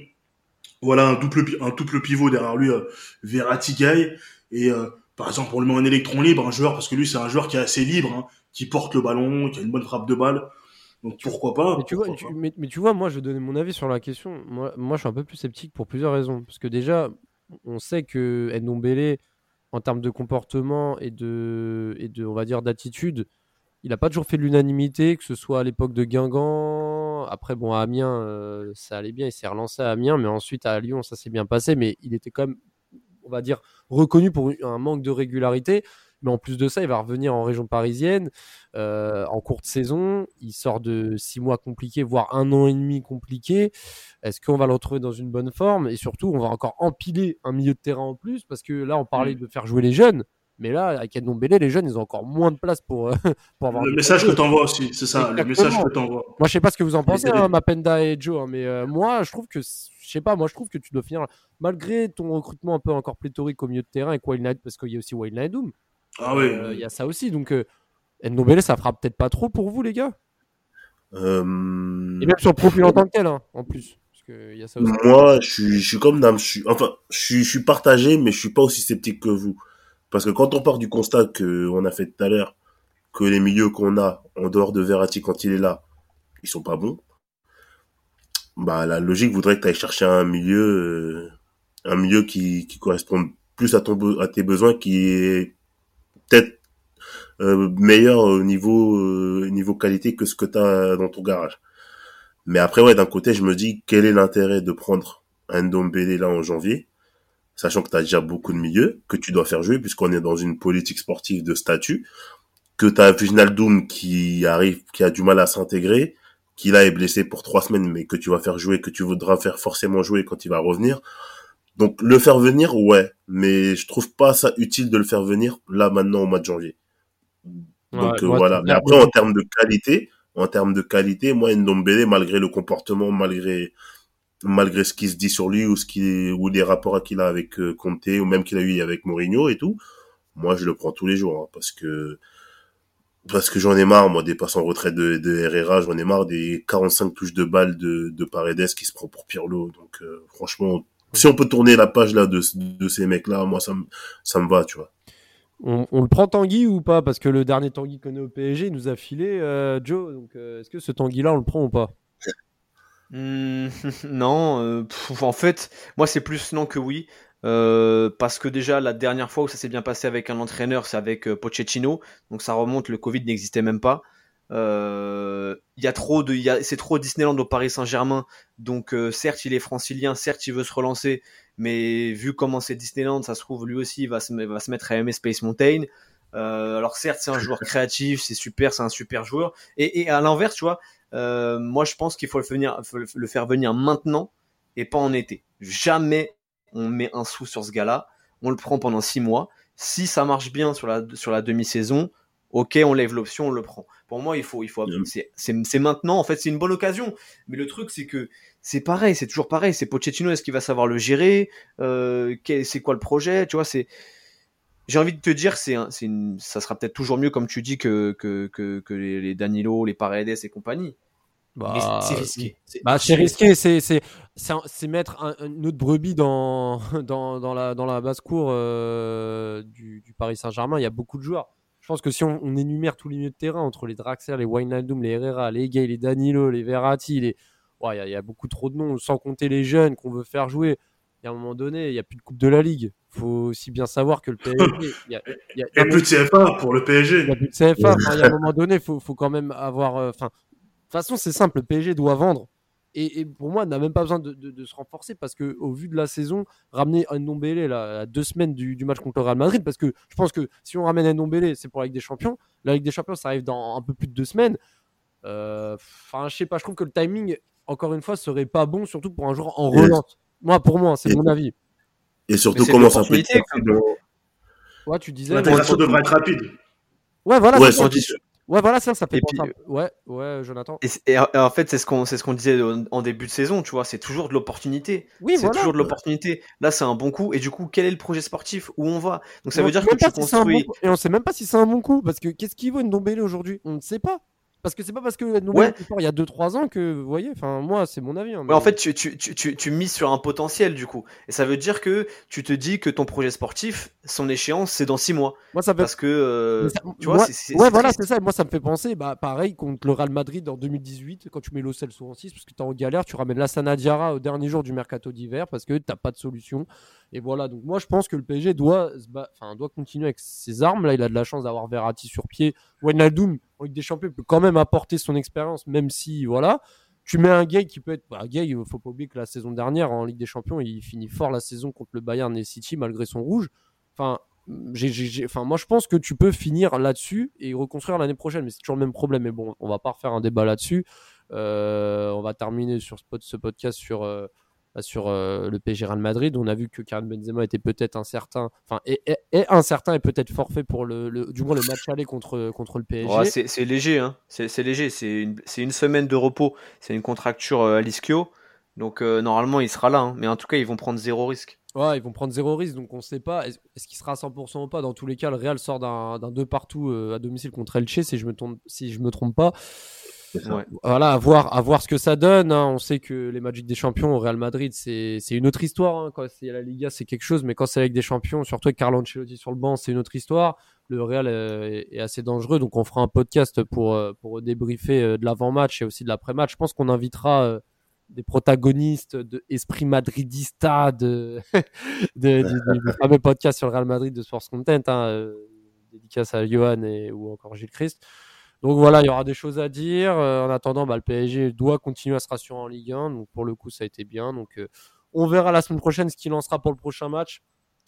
voilà un double, un double pivot derrière lui, euh, Verratti Gay, et euh, par exemple, on le met en électron libre, un joueur, parce que lui, c'est un joueur qui est assez libre, hein, qui porte le ballon, qui a une bonne frappe de balle. Donc pourquoi pas mais tu, vois, mais, tu vois, moi, je vais donner mon avis sur la question. Moi, moi, je suis un peu plus sceptique pour plusieurs raisons. Parce que déjà, on sait que Ndombele, en termes de comportement et de, et de on va dire, d'attitude, il n'a pas toujours fait l'unanimité, que ce soit à l'époque de Guingamp. Après, bon, à Amiens, euh, ça allait bien, il s'est relancé à Amiens, mais ensuite à Lyon, ça s'est bien passé. Mais il était quand même, on va dire, reconnu pour un manque de régularité. Mais en plus de ça, il va revenir en région parisienne euh, en courte saison. Il sort de six mois compliqués, voire un an et demi compliqué. Est-ce qu'on va le retrouver dans une bonne forme? Et surtout, on va encore empiler un milieu de terrain en plus parce que là, on parlait mm. de faire jouer les jeunes. Mais là, avec Edmond Bélé, les jeunes, ils ont encore moins de place pour, euh, <laughs> pour avoir. Le message que tu envoies aussi, c'est ça, le message que tu envoies. Moi, je sais pas ce que vous en pensez, hein, Mapenda et Joe, hein, mais euh, moi, je trouve que, je sais pas, moi, je trouve que tu dois finir, malgré ton recrutement un peu encore pléthorique au milieu de terrain avec Wild Night, parce qu'il y a aussi Wild Night Doom. Ah oui. Euh, il y a ça aussi, donc euh, Ndombele, ça fera peut-être pas trop pour vous, les gars? Euh... Et même sur le profil en tant que tel, hein, en plus. Parce que y a ça aussi. Moi, je suis, je suis comme Dame, je suis, enfin, je suis, je suis partagé, mais je suis pas aussi sceptique que vous. Parce que quand on part du constat que on a fait tout à l'heure, que les milieux qu'on a, en dehors de Verratti quand il est là, ils sont pas bons, bah la logique voudrait que tu ailles chercher un milieu, euh, un milieu qui, qui corresponde plus à ton à tes besoins, qui est peut-être euh, meilleur au niveau euh, niveau qualité que ce que tu as dans ton garage. Mais après ouais, d'un côté, je me dis quel est l'intérêt de prendre un Dombele là en janvier sachant que tu as déjà beaucoup de milieux que tu dois faire jouer puisqu'on est dans une politique sportive de statut, que tu as qui arrive, qui a du mal à s'intégrer, qui là est blessé pour trois semaines, mais que tu vas faire jouer, que tu voudras faire forcément jouer quand il va revenir. Donc le faire venir, ouais, mais je trouve pas ça utile de le faire venir là maintenant au mois de janvier. Donc euh, voilà. Mais après en termes de qualité, en termes de qualité, moi Ndombele, malgré le comportement, malgré malgré ce qui se dit sur lui ou ce qui ou les rapports qu'il a avec euh, Conte ou même qu'il a eu avec Mourinho et tout, moi je le prends tous les jours hein, parce que parce que j'en ai marre moi des passes en retraite de, de Herrera, j'en ai marre des 45 touches de balles de, de Paredes qui se prend pour Pirlo. Donc euh, franchement, si on peut tourner la page là de, de ces mecs là, moi ça me ça me va, tu vois. On, on, le prend Tanguy ou pas? Parce que le dernier Tanguy qu'on est au PSG nous a filé euh, Joe. Donc est-ce que ce Tanguy là on le prend ou pas? Mmh, <laughs> non, euh, en fait, moi c'est plus non que oui. Euh, parce que déjà la dernière fois où ça s'est bien passé avec un entraîneur, c'est avec euh, Pochettino, donc ça remonte, le Covid n'existait même pas. Il y a trop de, c'est trop Disneyland au Paris Saint-Germain, donc certes il est francilien, certes il veut se relancer, mais vu comment c'est Disneyland, ça se trouve lui aussi il va se, va se mettre à aimer Space Mountain. alors certes c'est un joueur <laughs> créatif, c'est super, c'est un super joueur, et, et à l'inverse tu vois, euh, moi, je pense qu'il faut, le, faire venir maintenant et pas en été. Jamais on met un sou sur ce gars-là. On le prend pendant six mois. Si ça marche bien sur la, sur la demi-saison, ok, on lève l'option, on le prend. Pour moi, il faut, il faut, c'est maintenant. En fait, c'est une bonne occasion. Mais le truc, c'est que c'est pareil, c'est toujours pareil. C'est Pochettino, est-ce qu'il va savoir le gérer? Euh, C'est quoi le projet? Tu vois, c'est. J'ai envie de te dire, c'est, ça sera peut-être toujours mieux, comme tu dis, que, que, que, les, les Danilo, les Paredes et compagnie. Bah, c'est risqué. Bah, c'est risqué, c'est mettre un, une autre brebis dans, <laughs> dans, dans la, dans la basse-cour euh, du, du, Paris Saint-Germain. Il y a beaucoup de joueurs. Je pense que si on, on, énumère tous les milieux de terrain, entre les Draxler, les Wijnaldum, les Herrera, les Gay, les Danilo, les Verratti, les... il, y a, il y, a beaucoup trop de noms, sans compter les jeunes qu'on veut faire jouer. Et à un moment donné, il n'y a plus de Coupe de la Ligue. Il faut aussi bien savoir que le PSG. Il y a, il y a, il y a plus de CFA pour le PSG. Il n'y a plus de CFA. Il y a un moment donné, il faut, faut, quand même avoir. Enfin, de toute façon, c'est simple. Le PSG doit vendre. Et, et pour moi, on n'a même pas besoin de, de, de, se renforcer parce que, au vu de la saison, ramener un Ndombele là, à deux semaines du, du, match contre le Real Madrid, parce que je pense que si on ramène un Ndombele, c'est pour la Ligue des Champions. La Ligue des Champions, ça arrive dans un peu plus de deux semaines. Enfin, euh, je sais pas, je trouve que le timing, encore une fois, serait pas bon, surtout pour un joueur en relance. Moi, pour moi, c'est mon avis. Et surtout, comment ça peut être Ouais, tu disais. L'intégration devrait être rapide. Ouais, voilà. Ouais, sans ouais, voilà, ça, ça fait puis- un- Ouais, ouais, Jonathan. Et, et en fait, c'est ce qu'on c'est ce qu'on disait en- début de saison, tu vois, c'est toujours de l'opportunité. Oui, c'est voilà. toujours de l'opportunité. Là, c'est un bon coup. Et du coup, quel est le projet sportif Où on va? Donc ça veut dire que tu si bon construis. Et on sait même pas si c'est un bon coup. Parce que qu'est-ce qu'il vaut Ndombele aujourd'hui? On ne sait pas. Parce que c'est pas parce que Ouais. il y a 2-3 ans que, vous voyez, enfin, moi, c'est mon avis. hein, Mais en fait, tu, tu, tu, tu, mises sur un potentiel du coup. Et ça veut dire que tu te dis que ton projet sportif, son échéance, c'est dans six mois. moi, ça fait Parce que, euh, ça- tu vois, moi- c'est- c'est ouais, voilà, c'est ça. Et Moi, ça me fait penser, bah, pareil, contre le Real Madrid en 2018, quand tu mets l'Ocel en 6, parce que tu es en galère, tu ramènes Lassana Diarra au dernier jour du mercato d'hiver, parce que tu pas de solution. Et voilà, donc moi, je pense que le PSG doit, enfin, doit continuer avec ses armes. Là, il a de la chance d'avoir Verratti sur pied. Wijnaldum, en Ligue des Champions, peut quand même apporter son expérience, même si, voilà. Tu mets un Gay qui peut être. Bah, Gay, il faut pas oublier que la saison dernière, en Ligue des Champions, il finit fort la saison contre le Bayern et City, malgré son rouge. Enfin, j'ai- j'ai- enfin, moi, je pense que tu peux finir là-dessus et reconstruire l'année prochaine, mais c'est toujours le même problème. Mais bon, on va pas refaire un débat là-dessus. Euh, on va terminer sur ce, pod- ce podcast sur, euh, sur euh, le PSG Real Madrid. On a vu que Karim Benzema était peut-être incertain, enfin, est, est- est incertain et peut-être forfait pour le, le- du moins le match aller contre, contre le PSG. Ouais, c'est léger, hein. C'est léger. C'est une, semaine de repos. C'est une contracture euh, à l'ischio. Donc euh, normalement, il sera là. hein. Mais en tout cas, ils vont prendre zéro risque. Ouais, ils vont prendre zéro risque, donc on sait pas. Est-ce qu'il sera à 100% ou pas? Dans tous les cas, le Real sort d'un d'un deux partout à domicile contre Elche, si je me si je me trompe pas. Voilà, à voir, ce que ça donne. hein. On sait que les Magic des Champions au Real Madrid, c'est une autre histoire. hein. Quand c'est la Liga, c'est quelque chose, mais quand c'est avec des champions, surtout avec Carlo Ancelotti sur le banc, c'est une autre histoire. Le Real euh, est, assez dangereux, donc on fera un podcast pour euh, pour débriefer euh, de l'avant-match et aussi de l'après-match. Je pense qu'on invitera des protagonistes de Esprit Madridista, de, <laughs> du, fameux podcast sur le Real Madrid de Sports Content, hein, dédicace à Johan et, ou encore Gilles Christ. Donc voilà, il y aura des choses à dire. Euh, en attendant, bah, le PSG doit continuer à se rassurer en Ligue 1. Donc pour le coup, ça a été bien. Donc euh, on verra la semaine prochaine ce qu'il lancera pour le prochain match.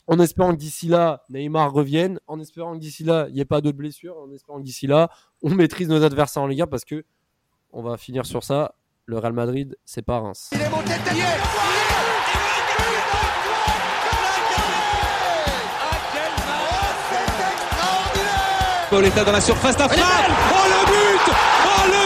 En espérant que d'ici là, Neymar revienne. En espérant que d'ici là, il n'y ait pas d'autres blessures. En espérant que d'ici là, on <laughs> maîtrise nos adversaires en Ligue 1 parce que on va finir sur ça. Le Real Madrid, c'est pas Reims. Pauletta dans la surface d'affaire. Oh le but Oh le